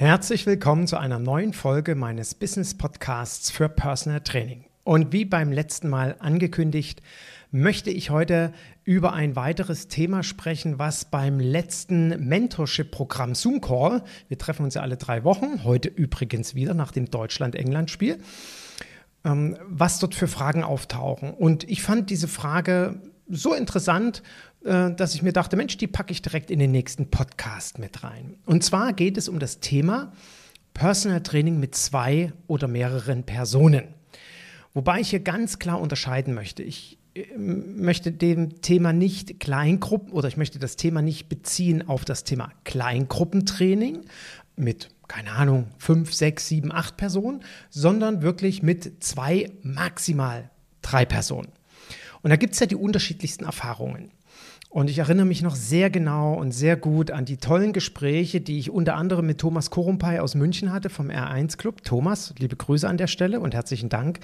Herzlich willkommen zu einer neuen Folge meines Business Podcasts für Personal Training. Und wie beim letzten Mal angekündigt, möchte ich heute über ein weiteres Thema sprechen, was beim letzten Mentorship-Programm Zoom Call, wir treffen uns ja alle drei Wochen, heute übrigens wieder nach dem Deutschland-England-Spiel, ähm, was dort für Fragen auftauchen. Und ich fand diese Frage so interessant, dass ich mir dachte, Mensch, die packe ich direkt in den nächsten Podcast mit rein. Und zwar geht es um das Thema Personal Training mit zwei oder mehreren Personen. Wobei ich hier ganz klar unterscheiden möchte. Ich äh, möchte dem Thema nicht Kleingruppen oder ich möchte das Thema nicht beziehen auf das Thema Kleingruppentraining mit, keine Ahnung, fünf, sechs, sieben, acht Personen, sondern wirklich mit zwei, maximal drei Personen. Und da gibt es ja die unterschiedlichsten Erfahrungen. Und ich erinnere mich noch sehr genau und sehr gut an die tollen Gespräche, die ich unter anderem mit Thomas Korumpay aus München hatte vom R1 Club. Thomas, liebe Grüße an der Stelle und herzlichen Dank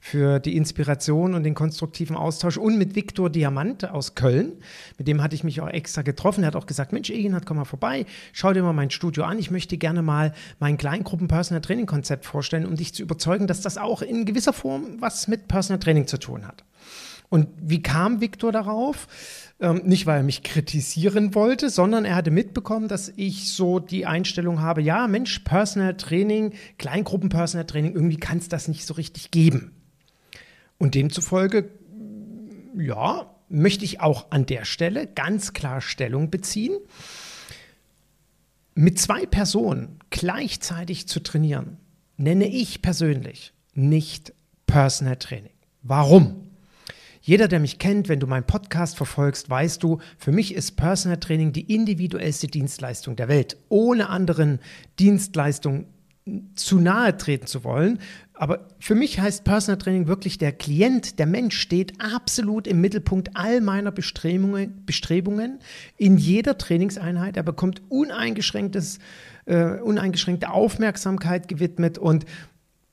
für die Inspiration und den konstruktiven Austausch. Und mit Viktor Diamant aus Köln, mit dem hatte ich mich auch extra getroffen. Er hat auch gesagt, Mensch, Egenhard, komm mal vorbei, schau dir mal mein Studio an. Ich möchte gerne mal mein Kleingruppen-Personal Training-Konzept vorstellen, um dich zu überzeugen, dass das auch in gewisser Form was mit Personal Training zu tun hat. Und wie kam Viktor darauf? Ähm, nicht, weil er mich kritisieren wollte, sondern er hatte mitbekommen, dass ich so die Einstellung habe, ja, Mensch, Personal Training, Kleingruppen-Personal Training, irgendwie kann es das nicht so richtig geben. Und demzufolge, ja, möchte ich auch an der Stelle ganz klar Stellung beziehen. Mit zwei Personen gleichzeitig zu trainieren, nenne ich persönlich nicht Personal Training. Warum? Jeder, der mich kennt, wenn du meinen Podcast verfolgst, weißt du, für mich ist Personal Training die individuellste Dienstleistung der Welt. Ohne anderen Dienstleistungen zu nahe treten zu wollen. Aber für mich heißt Personal Training wirklich, der Klient, der Mensch steht absolut im Mittelpunkt all meiner Bestrebungen, Bestrebungen in jeder Trainingseinheit. Er bekommt uneingeschränktes, äh, uneingeschränkte Aufmerksamkeit gewidmet und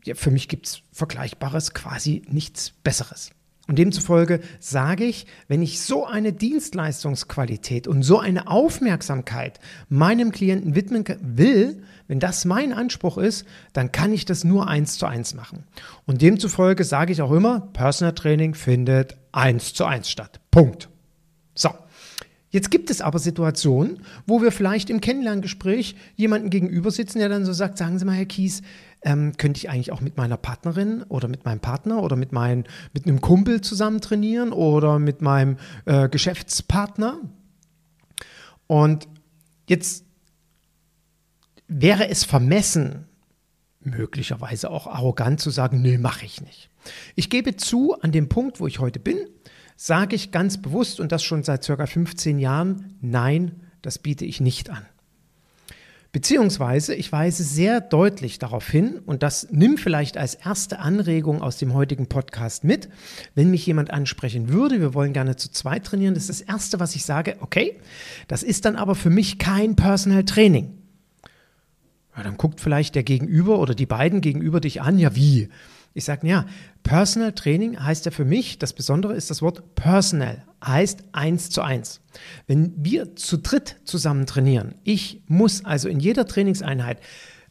ja, für mich gibt es Vergleichbares, quasi nichts Besseres. Und demzufolge sage ich, wenn ich so eine Dienstleistungsqualität und so eine Aufmerksamkeit meinem Klienten widmen will, wenn das mein Anspruch ist, dann kann ich das nur eins zu eins machen. Und demzufolge sage ich auch immer, Personal Training findet eins zu eins statt. Punkt. So. Jetzt gibt es aber Situationen, wo wir vielleicht im Kennenlerngespräch jemanden gegenüber sitzen, der dann so sagt, sagen Sie mal, Herr Kies, ähm, könnte ich eigentlich auch mit meiner Partnerin oder mit meinem Partner oder mit, mein, mit einem Kumpel zusammen trainieren oder mit meinem äh, Geschäftspartner? Und jetzt wäre es vermessen, möglicherweise auch arrogant zu sagen, nee, mache ich nicht. Ich gebe zu, an dem Punkt, wo ich heute bin, sage ich ganz bewusst und das schon seit circa 15 Jahren, nein, das biete ich nicht an. Beziehungsweise ich weise sehr deutlich darauf hin, und das nimm vielleicht als erste Anregung aus dem heutigen Podcast mit, wenn mich jemand ansprechen würde, wir wollen gerne zu zweit trainieren, das ist das Erste, was ich sage, okay, das ist dann aber für mich kein Personal Training. Ja, dann guckt vielleicht der Gegenüber oder die beiden gegenüber dich an, ja wie? Ich sage, ja, Personal Training heißt ja für mich, das Besondere ist das Wort personal, heißt eins zu eins. Wenn wir zu dritt zusammen trainieren, ich muss also in jeder Trainingseinheit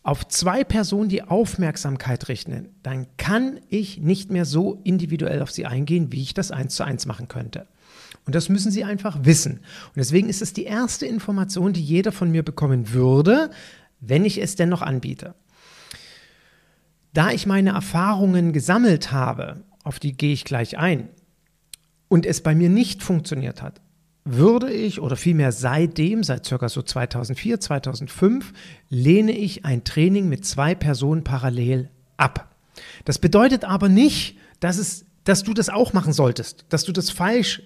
auf zwei Personen die Aufmerksamkeit richten, dann kann ich nicht mehr so individuell auf sie eingehen, wie ich das eins zu eins machen könnte. Und das müssen Sie einfach wissen. Und deswegen ist es die erste Information, die jeder von mir bekommen würde, wenn ich es denn noch anbiete. Da ich meine Erfahrungen gesammelt habe, auf die gehe ich gleich ein, und es bei mir nicht funktioniert hat, würde ich oder vielmehr seitdem, seit circa so 2004, 2005, lehne ich ein Training mit zwei Personen parallel ab. Das bedeutet aber nicht, dass es dass du das auch machen solltest, dass du das falsch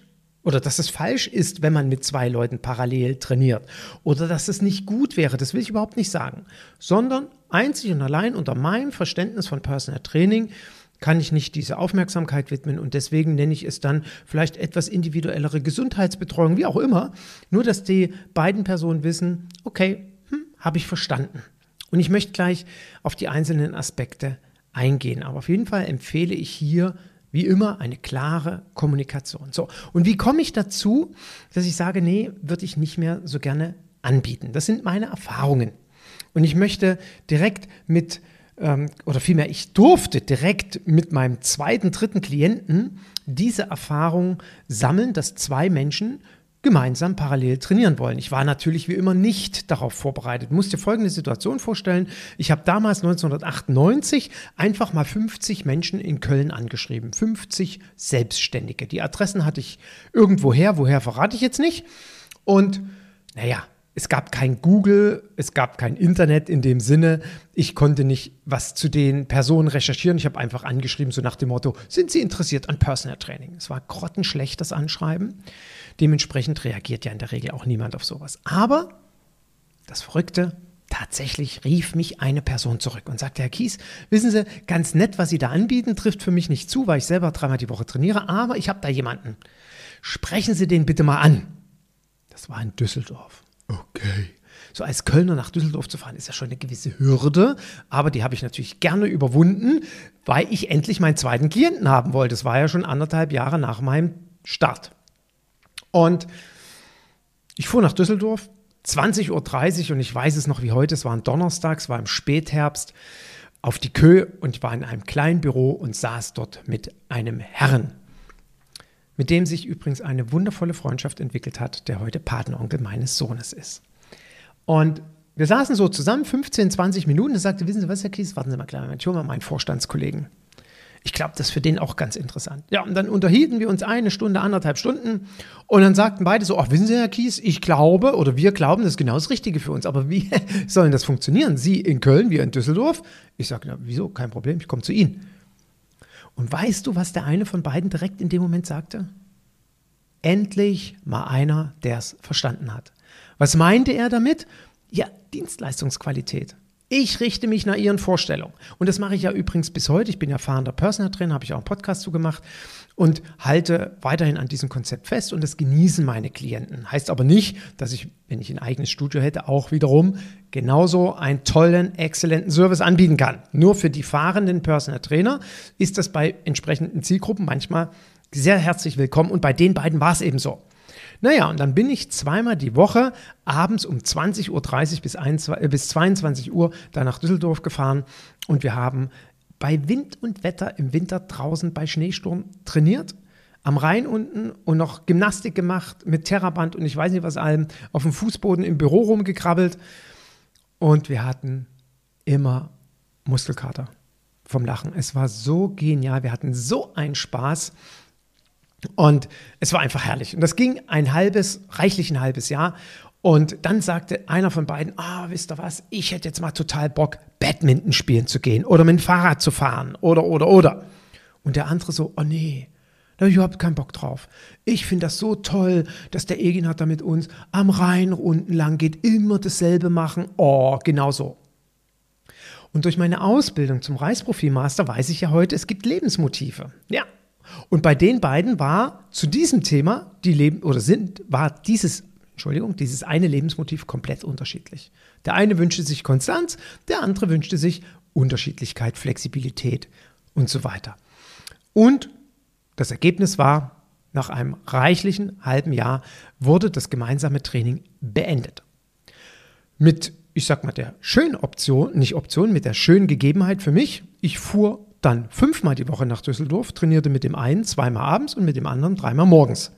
oder dass es falsch ist, wenn man mit zwei Leuten parallel trainiert. Oder dass es nicht gut wäre, das will ich überhaupt nicht sagen, sondern einzig und allein unter meinem Verständnis von Personal Training kann ich nicht diese Aufmerksamkeit widmen und deswegen nenne ich es dann vielleicht etwas individuellere Gesundheitsbetreuung, wie auch immer, nur dass die beiden Personen wissen, okay, hm, habe ich verstanden. Und ich möchte gleich auf die einzelnen Aspekte eingehen, aber auf jeden Fall empfehle ich hier wie immer eine klare Kommunikation. So, und wie komme ich dazu, dass ich sage, nee, würde ich nicht mehr so gerne anbieten? Das sind meine Erfahrungen. Und ich möchte direkt mit, ähm, oder vielmehr, ich durfte direkt mit meinem zweiten, dritten Klienten diese Erfahrung sammeln, dass zwei Menschen gemeinsam parallel trainieren wollen. Ich war natürlich wie immer nicht darauf vorbereitet. Musst dir folgende Situation vorstellen. Ich habe damals 1998 einfach mal 50 Menschen in Köln angeschrieben. 50 Selbstständige. Die Adressen hatte ich irgendwo her. Woher verrate ich jetzt nicht. Und naja, es gab kein Google, es gab kein Internet in dem Sinne. Ich konnte nicht was zu den Personen recherchieren. Ich habe einfach angeschrieben, so nach dem Motto, sind Sie interessiert an Personal Training? Es war grottenschlecht, das Anschreiben. Dementsprechend reagiert ja in der Regel auch niemand auf sowas. Aber das Verrückte, tatsächlich rief mich eine Person zurück und sagte, Herr Kies, wissen Sie, ganz nett, was Sie da anbieten, trifft für mich nicht zu, weil ich selber dreimal die Woche trainiere, aber ich habe da jemanden. Sprechen Sie den bitte mal an. Das war in Düsseldorf. Okay. So als Kölner nach Düsseldorf zu fahren, ist ja schon eine gewisse Hürde, aber die habe ich natürlich gerne überwunden, weil ich endlich meinen zweiten Klienten haben wollte. Das war ja schon anderthalb Jahre nach meinem Start. Und ich fuhr nach Düsseldorf, 20.30 Uhr und ich weiß es noch wie heute, es war ein Donnerstag, es war im Spätherbst, auf die Kö und war in einem kleinen Büro und saß dort mit einem Herrn, mit dem sich übrigens eine wundervolle Freundschaft entwickelt hat, der heute Patenonkel meines Sohnes ist. Und wir saßen so zusammen 15, 20 Minuten. Er sagte, wissen Sie was, Herr Kies, warten Sie mal klar, ich hole mal meinen Vorstandskollegen. Ich glaube, das ist für den auch ganz interessant. Ja, und dann unterhielten wir uns eine Stunde, anderthalb Stunden und dann sagten beide so, ach, wissen Sie, Herr Kies, ich glaube oder wir glauben, das ist genau das Richtige für uns. Aber wie soll das funktionieren? Sie in Köln, wir in Düsseldorf? Ich sage, na, wieso? Kein Problem, ich komme zu Ihnen. Und weißt du, was der eine von beiden direkt in dem Moment sagte? Endlich mal einer, der es verstanden hat. Was meinte er damit? Ja, Dienstleistungsqualität. Ich richte mich nach Ihren Vorstellungen. Und das mache ich ja übrigens bis heute. Ich bin erfahrener Personal Trainer, habe ich auch einen Podcast zugemacht und halte weiterhin an diesem Konzept fest und das genießen meine Klienten. Heißt aber nicht, dass ich, wenn ich ein eigenes Studio hätte, auch wiederum genauso einen tollen, exzellenten Service anbieten kann. Nur für die fahrenden Personal Trainer ist das bei entsprechenden Zielgruppen manchmal sehr herzlich willkommen und bei den beiden war es eben so. Naja, und dann bin ich zweimal die Woche abends um 20.30 Uhr bis, 1, äh, bis 22 Uhr da nach Düsseldorf gefahren und wir haben bei Wind und Wetter im Winter draußen bei Schneesturm trainiert am Rhein unten und noch Gymnastik gemacht mit Terraband und ich weiß nicht was allem, auf dem Fußboden im Büro rumgekrabbelt und wir hatten immer Muskelkater vom Lachen. Es war so genial, wir hatten so einen Spaß. Und es war einfach herrlich. Und das ging ein halbes, reichlich ein halbes Jahr. Und dann sagte einer von beiden, ah, wisst ihr was, ich hätte jetzt mal total Bock, Badminton spielen zu gehen oder mit dem Fahrrad zu fahren oder, oder, oder. Und der andere so, oh nee, da habe ich überhaupt keinen Bock drauf. Ich finde das so toll, dass der Egin hat da mit uns am Rhein unten lang geht, immer dasselbe machen. Oh, genau so. Und durch meine Ausbildung zum Reisprofilmaster weiß ich ja heute, es gibt Lebensmotive. Ja, und bei den beiden war zu diesem Thema die Leben oder sind war dieses Entschuldigung, dieses eine Lebensmotiv komplett unterschiedlich. Der eine wünschte sich Konstanz, der andere wünschte sich Unterschiedlichkeit, Flexibilität und so weiter. Und das Ergebnis war, nach einem reichlichen halben Jahr wurde das gemeinsame Training beendet. Mit, ich sag mal, der schönen Option, nicht Option, mit der schönen Gegebenheit für mich, ich fuhr dann fünfmal die Woche nach Düsseldorf, trainierte mit dem einen zweimal abends und mit dem anderen dreimal morgens.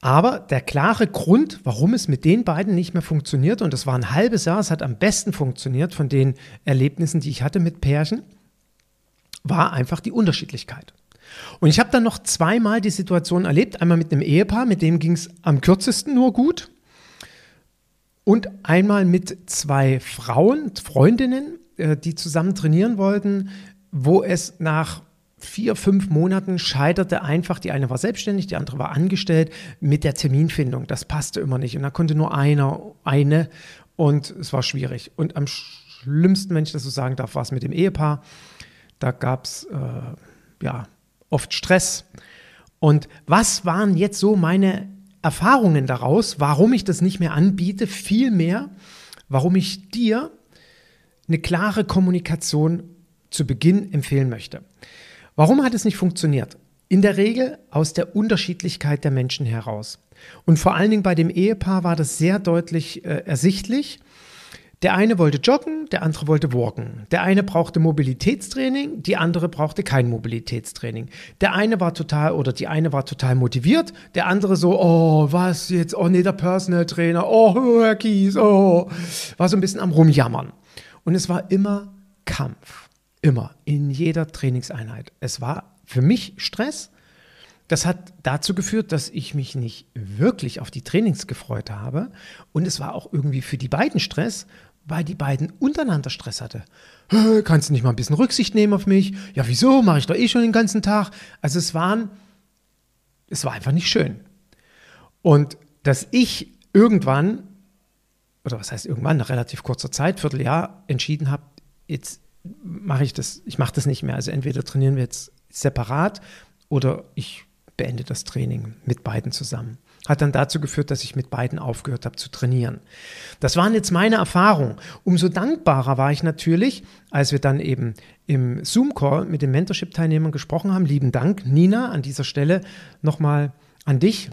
Aber der klare Grund, warum es mit den beiden nicht mehr funktioniert, und das war ein halbes Jahr, es hat am besten funktioniert von den Erlebnissen, die ich hatte mit Pärchen, war einfach die Unterschiedlichkeit. Und ich habe dann noch zweimal die Situation erlebt, einmal mit einem Ehepaar, mit dem ging es am kürzesten nur gut, und einmal mit zwei Frauen, Freundinnen, die zusammen trainieren wollten, wo es nach vier, fünf Monaten scheiterte einfach, die eine war selbstständig, die andere war angestellt, mit der Terminfindung. Das passte immer nicht. Und da konnte nur einer, eine und es war schwierig. Und am schlimmsten, wenn ich das so sagen darf, war es mit dem Ehepaar. Da gab es äh, ja oft Stress. Und was waren jetzt so meine Erfahrungen daraus, warum ich das nicht mehr anbiete? Vielmehr, warum ich dir eine klare Kommunikation zu Beginn empfehlen möchte. Warum hat es nicht funktioniert? In der Regel aus der Unterschiedlichkeit der Menschen heraus. Und vor allen Dingen bei dem Ehepaar war das sehr deutlich äh, ersichtlich. Der eine wollte joggen, der andere wollte walken. Der eine brauchte Mobilitätstraining, die andere brauchte kein Mobilitätstraining. Der eine war total oder die eine war total motiviert, der andere so, oh, was jetzt? Oh nee, der Personal Trainer, oh, Herr Kies, oh. War so ein bisschen am Rumjammern. Und es war immer Kampf. Immer. In jeder Trainingseinheit. Es war für mich Stress. Das hat dazu geführt, dass ich mich nicht wirklich auf die Trainings gefreut habe. Und es war auch irgendwie für die beiden Stress, weil die beiden untereinander Stress hatte. Kannst du nicht mal ein bisschen Rücksicht nehmen auf mich? Ja, wieso? Mache ich doch eh schon den ganzen Tag. Also es waren, es war einfach nicht schön. Und dass ich irgendwann, oder was heißt irgendwann, nach relativ kurzer Zeit, Vierteljahr, entschieden habe, jetzt mache ich das, ich mache das nicht mehr. Also entweder trainieren wir jetzt separat oder ich beende das Training mit beiden zusammen hat dann dazu geführt, dass ich mit beiden aufgehört habe zu trainieren. Das waren jetzt meine Erfahrungen. Umso dankbarer war ich natürlich, als wir dann eben im Zoom-Call mit den Mentorship-Teilnehmern gesprochen haben. Lieben Dank, Nina, an dieser Stelle nochmal an dich.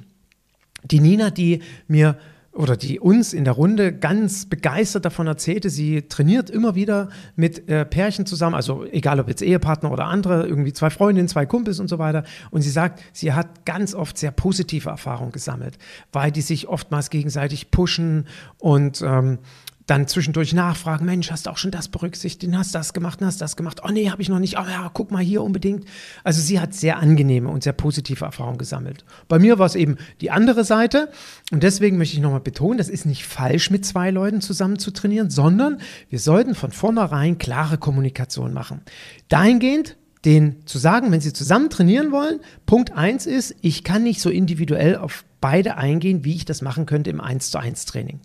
Die Nina, die mir oder die uns in der Runde ganz begeistert davon erzählte, sie trainiert immer wieder mit äh, Pärchen zusammen, also egal ob jetzt Ehepartner oder andere, irgendwie zwei Freundinnen, zwei Kumpels und so weiter. Und sie sagt, sie hat ganz oft sehr positive Erfahrungen gesammelt, weil die sich oftmals gegenseitig pushen und ähm, dann zwischendurch nachfragen, Mensch, hast du auch schon das berücksichtigt, hast das gemacht, hast das gemacht, oh nee, habe ich noch nicht, oh ja, guck mal hier unbedingt. Also sie hat sehr angenehme und sehr positive Erfahrungen gesammelt. Bei mir war es eben die andere Seite und deswegen möchte ich nochmal betonen, das ist nicht falsch, mit zwei Leuten zusammen zu trainieren, sondern wir sollten von vornherein klare Kommunikation machen. Dahingehend, den zu sagen, wenn sie zusammen trainieren wollen, Punkt eins ist, ich kann nicht so individuell auf beide eingehen, wie ich das machen könnte im 1 zu 1 Training.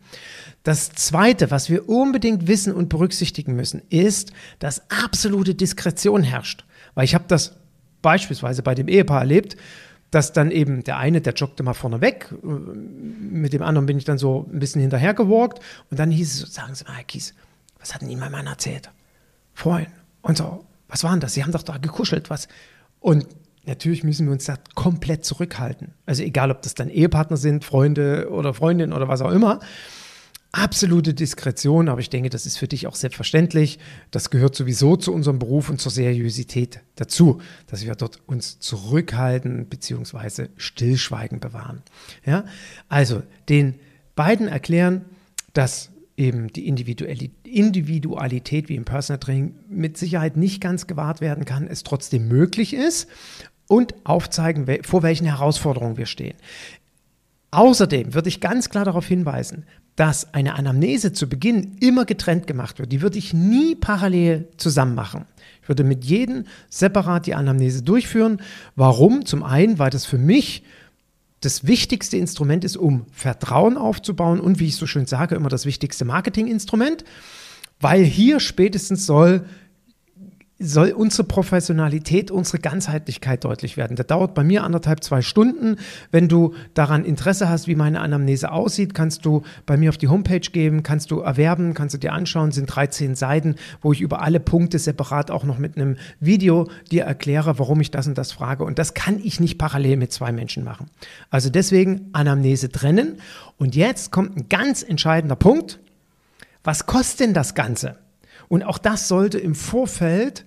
Das Zweite, was wir unbedingt wissen und berücksichtigen müssen, ist, dass absolute Diskretion herrscht. Weil ich habe das beispielsweise bei dem Ehepaar erlebt, dass dann eben der eine, der joggte mal vorne weg, mit dem anderen bin ich dann so ein bisschen hinterhergewalkt und dann hieß es so, sagen Sie mal, Herr Kies, was hat denn Ihnen mein Mann erzählt? Vorhin. Und so, was war denn das? Sie haben doch da gekuschelt, was? Und natürlich müssen wir uns da komplett zurückhalten. Also egal, ob das dann Ehepartner sind, Freunde oder Freundinnen oder was auch immer absolute Diskretion, aber ich denke, das ist für dich auch selbstverständlich. Das gehört sowieso zu unserem Beruf und zur Seriosität dazu, dass wir dort uns zurückhalten bzw. Stillschweigen bewahren. Ja? Also den beiden erklären, dass eben die Individualität wie im Personal Training mit Sicherheit nicht ganz gewahrt werden kann, es trotzdem möglich ist und aufzeigen, vor welchen Herausforderungen wir stehen. Außerdem würde ich ganz klar darauf hinweisen, dass eine Anamnese zu Beginn immer getrennt gemacht wird. Die würde ich nie parallel zusammen machen. Ich würde mit jedem separat die Anamnese durchführen. Warum? Zum einen, weil das für mich das wichtigste Instrument ist, um Vertrauen aufzubauen und, wie ich so schön sage, immer das wichtigste Marketinginstrument, weil hier spätestens soll soll unsere Professionalität, unsere Ganzheitlichkeit deutlich werden. Das dauert bei mir anderthalb, zwei Stunden. Wenn du daran Interesse hast, wie meine Anamnese aussieht, kannst du bei mir auf die Homepage gehen, kannst du erwerben, kannst du dir anschauen, sind 13 Seiten, wo ich über alle Punkte separat auch noch mit einem Video dir erkläre, warum ich das und das frage. Und das kann ich nicht parallel mit zwei Menschen machen. Also deswegen Anamnese trennen. Und jetzt kommt ein ganz entscheidender Punkt. Was kostet denn das Ganze? Und auch das sollte im Vorfeld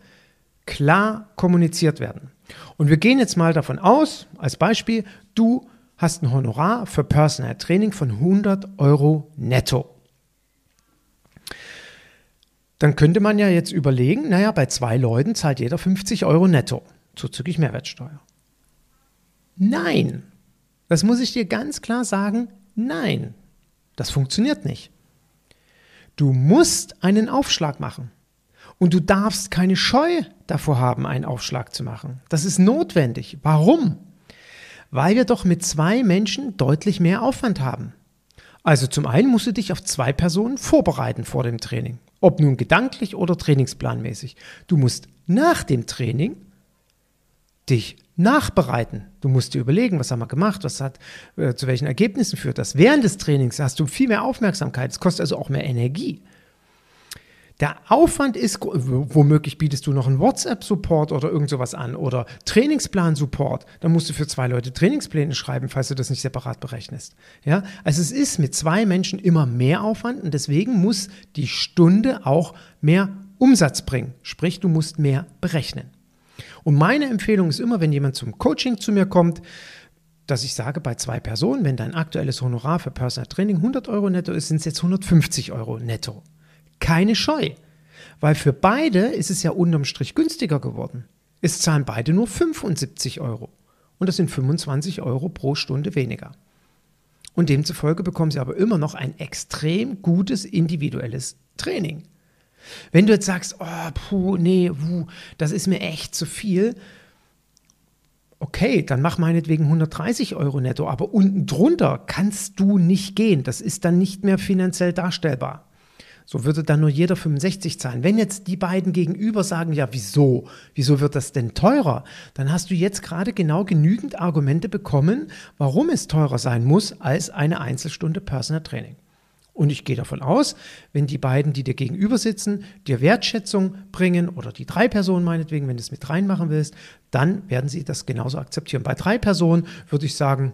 klar kommuniziert werden. Und wir gehen jetzt mal davon aus, als Beispiel, du hast ein Honorar für Personal Training von 100 Euro netto. Dann könnte man ja jetzt überlegen, naja, bei zwei Leuten zahlt jeder 50 Euro netto, zuzüglich Mehrwertsteuer. Nein, das muss ich dir ganz klar sagen, nein, das funktioniert nicht. Du musst einen Aufschlag machen. Und du darfst keine Scheu davor haben, einen Aufschlag zu machen. Das ist notwendig. Warum? Weil wir doch mit zwei Menschen deutlich mehr Aufwand haben. Also zum einen musst du dich auf zwei Personen vorbereiten vor dem Training. Ob nun gedanklich oder trainingsplanmäßig. Du musst nach dem Training dich nachbereiten. Du musst dir überlegen, was haben wir gemacht, was hat äh, zu welchen Ergebnissen führt das. Während des Trainings hast du viel mehr Aufmerksamkeit. Es kostet also auch mehr Energie. Der Aufwand ist, womöglich bietest du noch einen WhatsApp-Support oder irgend sowas an oder Trainingsplan-Support. Dann musst du für zwei Leute Trainingspläne schreiben, falls du das nicht separat berechnest. Ja, also es ist mit zwei Menschen immer mehr Aufwand und deswegen muss die Stunde auch mehr Umsatz bringen. Sprich, du musst mehr berechnen. Und meine Empfehlung ist immer, wenn jemand zum Coaching zu mir kommt, dass ich sage, bei zwei Personen, wenn dein aktuelles Honorar für Personal Training 100 Euro netto ist, sind es jetzt 150 Euro netto. Keine Scheu, weil für beide ist es ja unterm Strich günstiger geworden. Es zahlen beide nur 75 Euro und das sind 25 Euro pro Stunde weniger. Und demzufolge bekommen sie aber immer noch ein extrem gutes individuelles Training. Wenn du jetzt sagst, oh, puh, nee, wuh, das ist mir echt zu viel, okay, dann mach meinetwegen 130 Euro netto, aber unten drunter kannst du nicht gehen. Das ist dann nicht mehr finanziell darstellbar. So würde dann nur jeder 65 zahlen. Wenn jetzt die beiden gegenüber sagen, ja, wieso? Wieso wird das denn teurer? Dann hast du jetzt gerade genau genügend Argumente bekommen, warum es teurer sein muss als eine Einzelstunde Personal Training. Und ich gehe davon aus, wenn die beiden, die dir gegenüber sitzen, dir Wertschätzung bringen oder die drei Personen meinetwegen, wenn du es mit reinmachen willst, dann werden sie das genauso akzeptieren. Bei drei Personen würde ich sagen,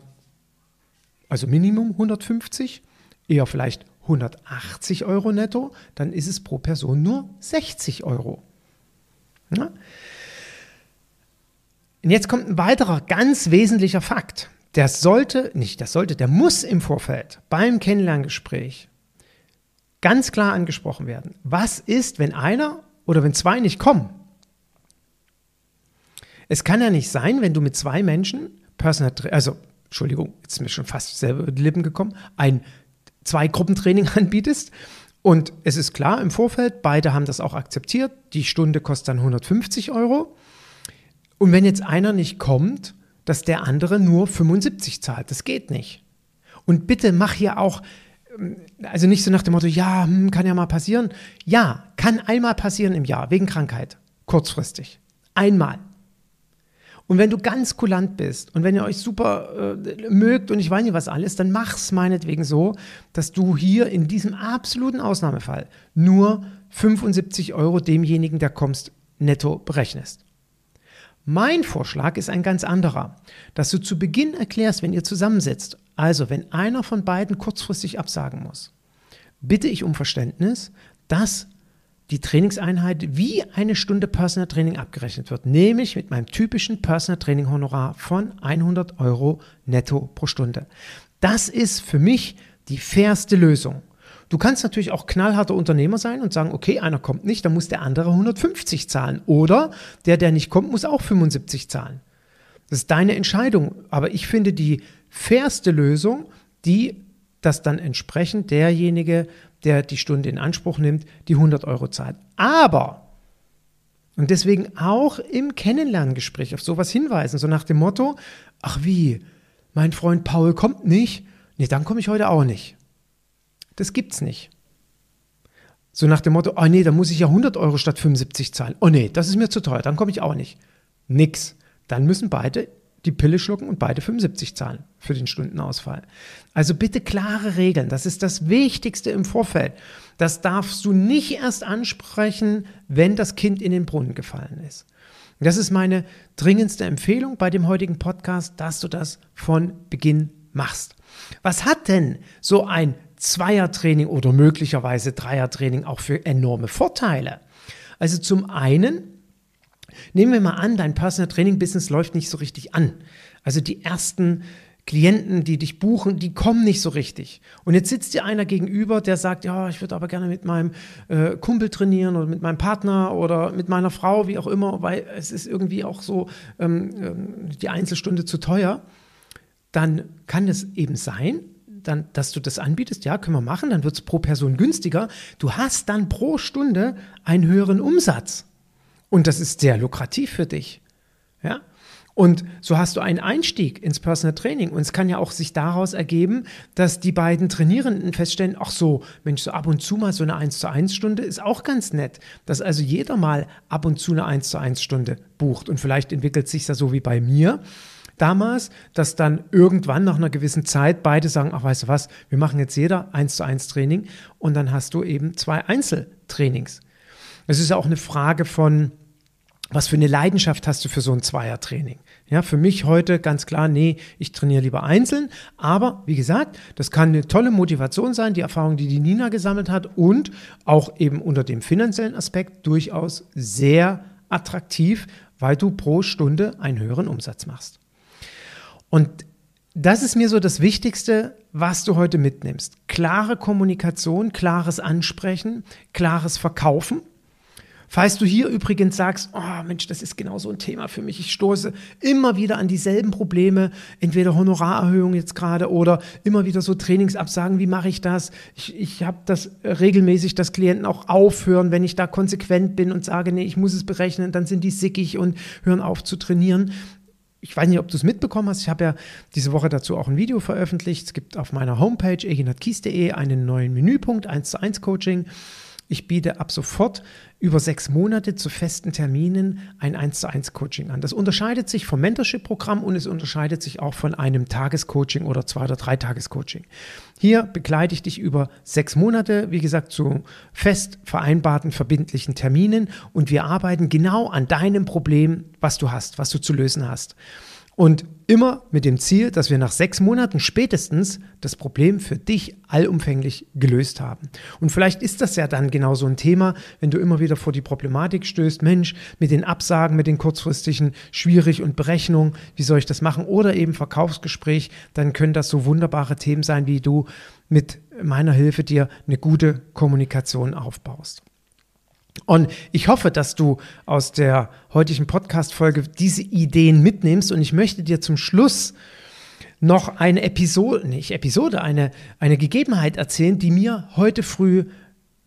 also Minimum 150, eher vielleicht 180 Euro netto, dann ist es pro Person nur 60 Euro. Ja? Und jetzt kommt ein weiterer ganz wesentlicher Fakt. Der sollte, nicht der sollte, der muss im Vorfeld beim Kennenlerngespräch ganz klar angesprochen werden. Was ist, wenn einer oder wenn zwei nicht kommen? Es kann ja nicht sein, wenn du mit zwei Menschen, Personal, also Entschuldigung, jetzt ist mir schon fast selber über die Lippen gekommen, ein zwei Gruppentraining anbietest. Und es ist klar im Vorfeld, beide haben das auch akzeptiert. Die Stunde kostet dann 150 Euro. Und wenn jetzt einer nicht kommt, dass der andere nur 75 zahlt. Das geht nicht. Und bitte mach hier auch, also nicht so nach dem Motto, ja, hm, kann ja mal passieren. Ja, kann einmal passieren im Jahr, wegen Krankheit, kurzfristig. Einmal. Und wenn du ganz kulant bist und wenn ihr euch super äh, mögt und ich weiß nicht was alles, dann mach's meinetwegen so, dass du hier in diesem absoluten Ausnahmefall nur 75 Euro demjenigen, der kommst, netto berechnest. Mein Vorschlag ist ein ganz anderer, dass du zu Beginn erklärst, wenn ihr zusammensitzt, also wenn einer von beiden kurzfristig absagen muss, bitte ich um Verständnis, dass die Trainingseinheit wie eine Stunde Personal Training abgerechnet wird, nämlich mit meinem typischen Personal Training Honorar von 100 Euro netto pro Stunde. Das ist für mich die fairste Lösung. Du kannst natürlich auch knallharter Unternehmer sein und sagen, okay, einer kommt nicht, dann muss der andere 150 zahlen. Oder der, der nicht kommt, muss auch 75 zahlen. Das ist deine Entscheidung. Aber ich finde die fairste Lösung, die dass dann entsprechend derjenige der die Stunde in Anspruch nimmt, die 100 Euro zahlt. Aber, und deswegen auch im Kennenlerngespräch auf sowas hinweisen, so nach dem Motto, ach wie, mein Freund Paul kommt nicht, nee, dann komme ich heute auch nicht. Das gibt's nicht. So nach dem Motto, oh nee, da muss ich ja 100 Euro statt 75 zahlen. Oh nee, das ist mir zu teuer, dann komme ich auch nicht. Nix. Dann müssen beide die Pille schlucken und beide 75 zahlen für den Stundenausfall. Also bitte klare Regeln. Das ist das Wichtigste im Vorfeld. Das darfst du nicht erst ansprechen, wenn das Kind in den Brunnen gefallen ist. Das ist meine dringendste Empfehlung bei dem heutigen Podcast, dass du das von Beginn machst. Was hat denn so ein Zweiertraining oder möglicherweise Dreiertraining auch für enorme Vorteile? Also zum einen Nehmen wir mal an, dein Personal Training Business läuft nicht so richtig an. Also die ersten Klienten, die dich buchen, die kommen nicht so richtig. Und jetzt sitzt dir einer gegenüber, der sagt, ja, ich würde aber gerne mit meinem äh, Kumpel trainieren oder mit meinem Partner oder mit meiner Frau, wie auch immer, weil es ist irgendwie auch so ähm, ähm die Einzelstunde zu teuer. Dann kann es eben sein, dann, dass du das anbietest, ja, können wir machen, dann wird es pro Person günstiger. Du hast dann pro Stunde einen höheren Umsatz. Und das ist sehr lukrativ für dich. Ja? Und so hast du einen Einstieg ins Personal Training. Und es kann ja auch sich daraus ergeben, dass die beiden Trainierenden feststellen, ach so, Mensch, so ab und zu mal so eine 1 zu 1 Stunde ist auch ganz nett. Dass also jeder mal ab und zu eine 1 zu 1 Stunde bucht. Und vielleicht entwickelt sich das so wie bei mir damals, dass dann irgendwann nach einer gewissen Zeit beide sagen, ach weißt du was, wir machen jetzt jeder 1 zu 1 Training und dann hast du eben zwei Einzeltrainings. Es ist ja auch eine Frage von, was für eine Leidenschaft hast du für so ein Zweiertraining? Ja, für mich heute ganz klar, nee, ich trainiere lieber einzeln. Aber wie gesagt, das kann eine tolle Motivation sein, die Erfahrung, die die Nina gesammelt hat und auch eben unter dem finanziellen Aspekt durchaus sehr attraktiv, weil du pro Stunde einen höheren Umsatz machst. Und das ist mir so das Wichtigste, was du heute mitnimmst. Klare Kommunikation, klares Ansprechen, klares Verkaufen. Falls du hier übrigens sagst, oh Mensch, das ist genau so ein Thema für mich, ich stoße immer wieder an dieselben Probleme, entweder Honorarerhöhung jetzt gerade oder immer wieder so Trainingsabsagen, wie mache ich das? Ich, ich habe das regelmäßig, dass Klienten auch aufhören, wenn ich da konsequent bin und sage, nee, ich muss es berechnen, dann sind die sickig und hören auf zu trainieren ich weiß nicht, ob du es mitbekommen hast. Ich habe ja diese Woche dazu auch ein Video veröffentlicht. Es gibt auf meiner Homepage eginatkies.de einen neuen Menüpunkt 1 zu 1 Coaching. Ich biete ab sofort über sechs Monate zu festen Terminen ein 1 zu 1 Coaching an. Das unterscheidet sich vom Mentorship-Programm und es unterscheidet sich auch von einem Tagescoaching oder zwei oder drei Tagescoaching. Hier begleite ich dich über sechs Monate, wie gesagt, zu fest vereinbarten verbindlichen Terminen und wir arbeiten genau an deinem Problem, was du hast, was du zu lösen hast. Und immer mit dem Ziel, dass wir nach sechs Monaten spätestens das Problem für dich allumfänglich gelöst haben. Und vielleicht ist das ja dann genau so ein Thema, wenn du immer wieder vor die Problematik stößt, Mensch, mit den Absagen, mit den kurzfristigen schwierig und Berechnung, wie soll ich das machen? Oder eben Verkaufsgespräch, dann können das so wunderbare Themen sein, wie du mit meiner Hilfe dir eine gute Kommunikation aufbaust. Und ich hoffe, dass du aus der heutigen Podcast-Folge diese Ideen mitnimmst. Und ich möchte dir zum Schluss noch eine Episode, nicht Episode, eine, eine Gegebenheit erzählen, die mir heute früh,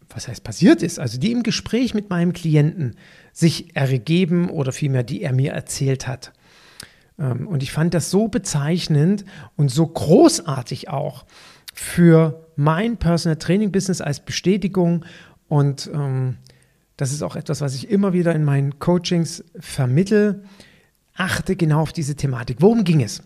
was heißt passiert ist, also die im Gespräch mit meinem Klienten sich ergeben oder vielmehr, die er mir erzählt hat. Ähm, und ich fand das so bezeichnend und so großartig auch für mein Personal Training Business als Bestätigung und ähm, das ist auch etwas, was ich immer wieder in meinen Coachings vermittel. Achte genau auf diese Thematik. Worum ging es?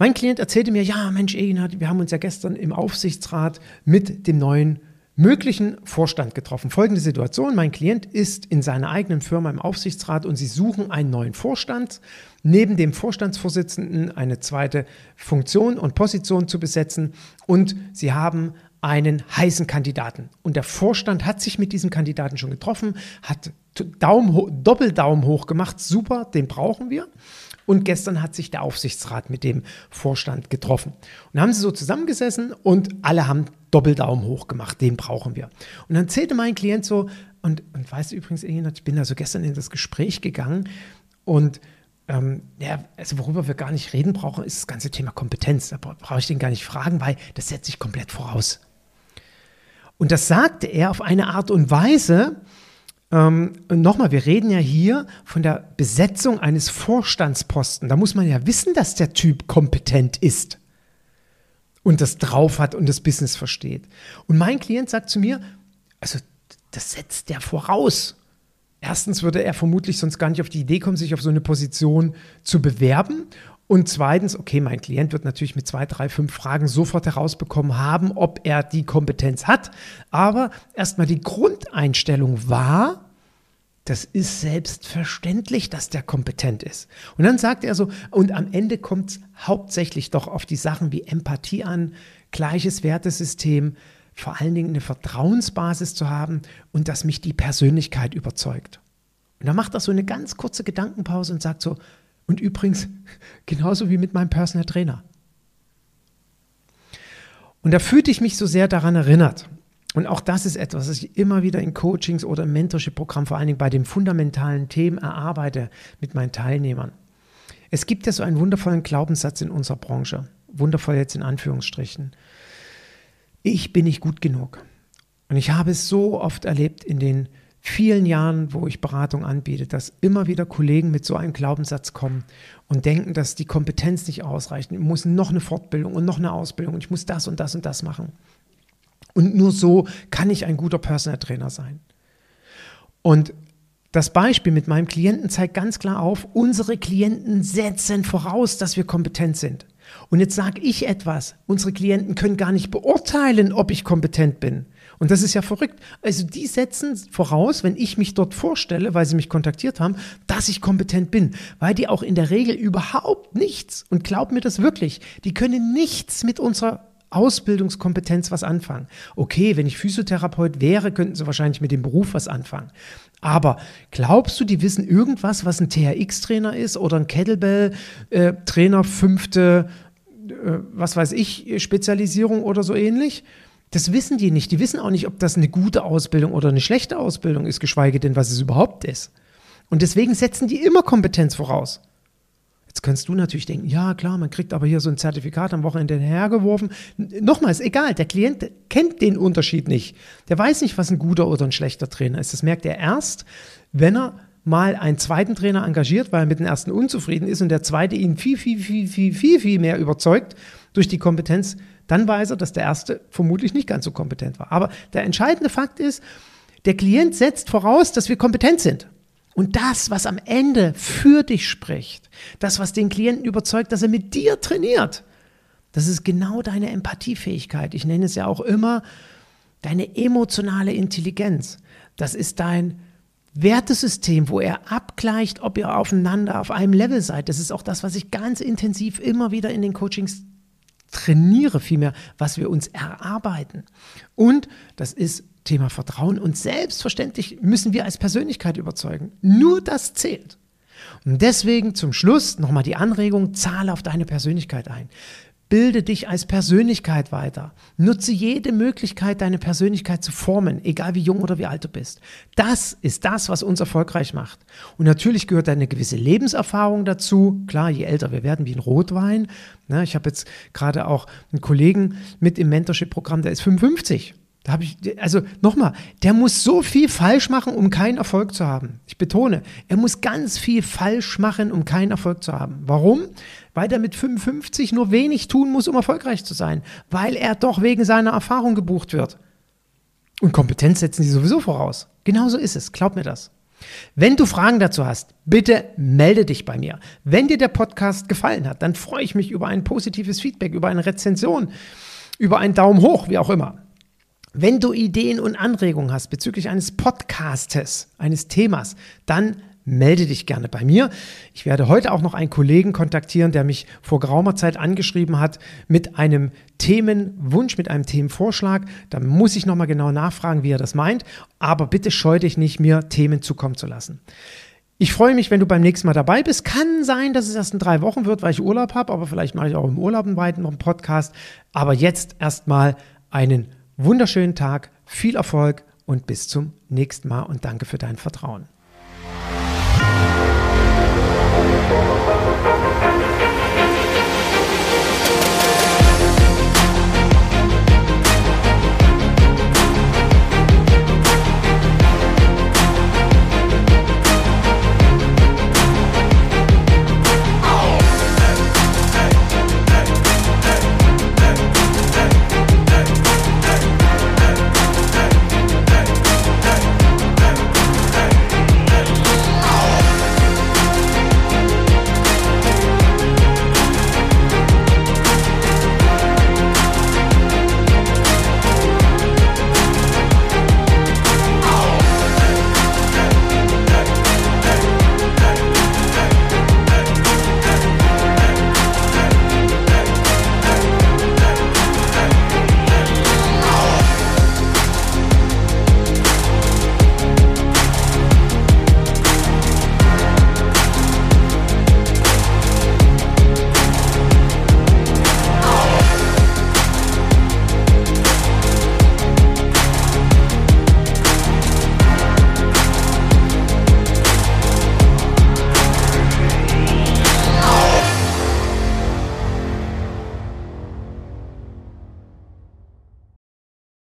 Mein Klient erzählte mir, ja, Mensch, Egenhard, wir haben uns ja gestern im Aufsichtsrat mit dem neuen möglichen Vorstand getroffen. Folgende Situation, mein Klient ist in seiner eigenen Firma im Aufsichtsrat und sie suchen einen neuen Vorstand, neben dem Vorstandsvorsitzenden eine zweite Funktion und Position zu besetzen und sie haben einen heißen Kandidaten. Und der Vorstand hat sich mit diesem Kandidaten schon getroffen, hat Daumen, Doppeldaumen hoch gemacht, super, den brauchen wir. Und gestern hat sich der Aufsichtsrat mit dem Vorstand getroffen. Und haben sie so zusammengesessen und alle haben Doppeldaumen hoch gemacht, den brauchen wir. Und dann zählte mein Klient so, und, und weißt du übrigens, ich bin da so gestern in das Gespräch gegangen und ähm, ja, also worüber wir gar nicht reden brauchen, ist das ganze Thema Kompetenz. Da brauche ich den gar nicht fragen, weil das setzt sich komplett voraus. Und das sagte er auf eine Art und Weise, ähm, nochmal, wir reden ja hier von der Besetzung eines Vorstandsposten. Da muss man ja wissen, dass der Typ kompetent ist und das drauf hat und das Business versteht. Und mein Klient sagt zu mir, also das setzt der voraus. Erstens würde er vermutlich sonst gar nicht auf die Idee kommen, sich auf so eine Position zu bewerben. Und zweitens, okay, mein Klient wird natürlich mit zwei, drei, fünf Fragen sofort herausbekommen haben, ob er die Kompetenz hat. Aber erstmal die Grundeinstellung war, das ist selbstverständlich, dass der kompetent ist. Und dann sagt er so, und am Ende kommt es hauptsächlich doch auf die Sachen wie Empathie an, gleiches Wertesystem, vor allen Dingen eine Vertrauensbasis zu haben und dass mich die Persönlichkeit überzeugt. Und dann macht er so eine ganz kurze Gedankenpause und sagt so, und übrigens, genauso wie mit meinem Personal Trainer. Und da fühlte ich mich so sehr daran erinnert. Und auch das ist etwas, was ich immer wieder in Coachings oder im Mentorship-Programm, vor allen Dingen bei den fundamentalen Themen erarbeite mit meinen Teilnehmern. Es gibt ja so einen wundervollen Glaubenssatz in unserer Branche. Wundervoll jetzt in Anführungsstrichen. ich bin nicht gut genug. Und ich habe es so oft erlebt in den vielen Jahren, wo ich Beratung anbiete, dass immer wieder Kollegen mit so einem Glaubenssatz kommen und denken, dass die Kompetenz nicht ausreicht. Ich muss noch eine Fortbildung und noch eine Ausbildung und ich muss das und das und das machen. Und nur so kann ich ein guter Personal Trainer sein. Und das Beispiel mit meinem Klienten zeigt ganz klar auf, unsere Klienten setzen voraus, dass wir kompetent sind. Und jetzt sage ich etwas, unsere Klienten können gar nicht beurteilen, ob ich kompetent bin. Und das ist ja verrückt. Also die setzen voraus, wenn ich mich dort vorstelle, weil sie mich kontaktiert haben, dass ich kompetent bin, weil die auch in der Regel überhaupt nichts, und glaub mir das wirklich, die können nichts mit unserer Ausbildungskompetenz was anfangen. Okay, wenn ich Physiotherapeut wäre, könnten sie wahrscheinlich mit dem Beruf was anfangen. Aber glaubst du, die wissen irgendwas, was ein THX-Trainer ist oder ein Kettlebell-Trainer, äh, fünfte, äh, was weiß ich, Spezialisierung oder so ähnlich? Das wissen die nicht. Die wissen auch nicht, ob das eine gute Ausbildung oder eine schlechte Ausbildung ist, geschweige denn, was es überhaupt ist. Und deswegen setzen die immer Kompetenz voraus. Jetzt kannst du natürlich denken, ja klar, man kriegt aber hier so ein Zertifikat am Wochenende hergeworfen. Nochmals, egal, der Klient kennt den Unterschied nicht. Der weiß nicht, was ein guter oder ein schlechter Trainer ist. Das merkt er erst, wenn er mal einen zweiten Trainer engagiert, weil er mit dem ersten unzufrieden ist und der zweite ihn viel, viel, viel, viel, viel, viel mehr überzeugt durch die Kompetenz, dann weiß er, dass der erste vermutlich nicht ganz so kompetent war. Aber der entscheidende Fakt ist, der Klient setzt voraus, dass wir kompetent sind. Und das, was am Ende für dich spricht, das, was den Klienten überzeugt, dass er mit dir trainiert, das ist genau deine Empathiefähigkeit. Ich nenne es ja auch immer deine emotionale Intelligenz. Das ist dein Wertesystem, wo er abgleicht, ob ihr aufeinander auf einem Level seid. Das ist auch das, was ich ganz intensiv immer wieder in den Coachings trainiere vielmehr, was wir uns erarbeiten. Und das ist Thema Vertrauen und selbstverständlich müssen wir als Persönlichkeit überzeugen. Nur das zählt. Und deswegen zum Schluss nochmal die Anregung, zahle auf deine Persönlichkeit ein. Bilde dich als Persönlichkeit weiter. Nutze jede Möglichkeit, deine Persönlichkeit zu formen, egal wie jung oder wie alt du bist. Das ist das, was uns erfolgreich macht. Und natürlich gehört eine gewisse Lebenserfahrung dazu. Klar, je älter wir werden, wie ein Rotwein. ich habe jetzt gerade auch einen Kollegen mit im Mentorship-Programm, der ist 55. Da habe ich, also nochmal, der muss so viel falsch machen, um keinen Erfolg zu haben. Ich betone, er muss ganz viel falsch machen, um keinen Erfolg zu haben. Warum? Weil er mit 55 nur wenig tun muss, um erfolgreich zu sein. Weil er doch wegen seiner Erfahrung gebucht wird. Und Kompetenz setzen sie sowieso voraus. Genauso ist es, glaub mir das. Wenn du Fragen dazu hast, bitte melde dich bei mir. Wenn dir der Podcast gefallen hat, dann freue ich mich über ein positives Feedback, über eine Rezension, über einen Daumen hoch, wie auch immer. Wenn du Ideen und Anregungen hast bezüglich eines Podcastes, eines Themas, dann melde dich gerne bei mir. Ich werde heute auch noch einen Kollegen kontaktieren, der mich vor geraumer Zeit angeschrieben hat mit einem Themenwunsch, mit einem Themenvorschlag. Da muss ich nochmal genau nachfragen, wie er das meint. Aber bitte scheu dich nicht, mir Themen zukommen zu lassen. Ich freue mich, wenn du beim nächsten Mal dabei bist. Kann sein, dass es erst in drei Wochen wird, weil ich Urlaub habe, aber vielleicht mache ich auch im Urlaub einen weiteren Podcast. Aber jetzt erstmal einen wunderschönen Tag, viel Erfolg und bis zum nächsten Mal und danke für dein Vertrauen. Thank you.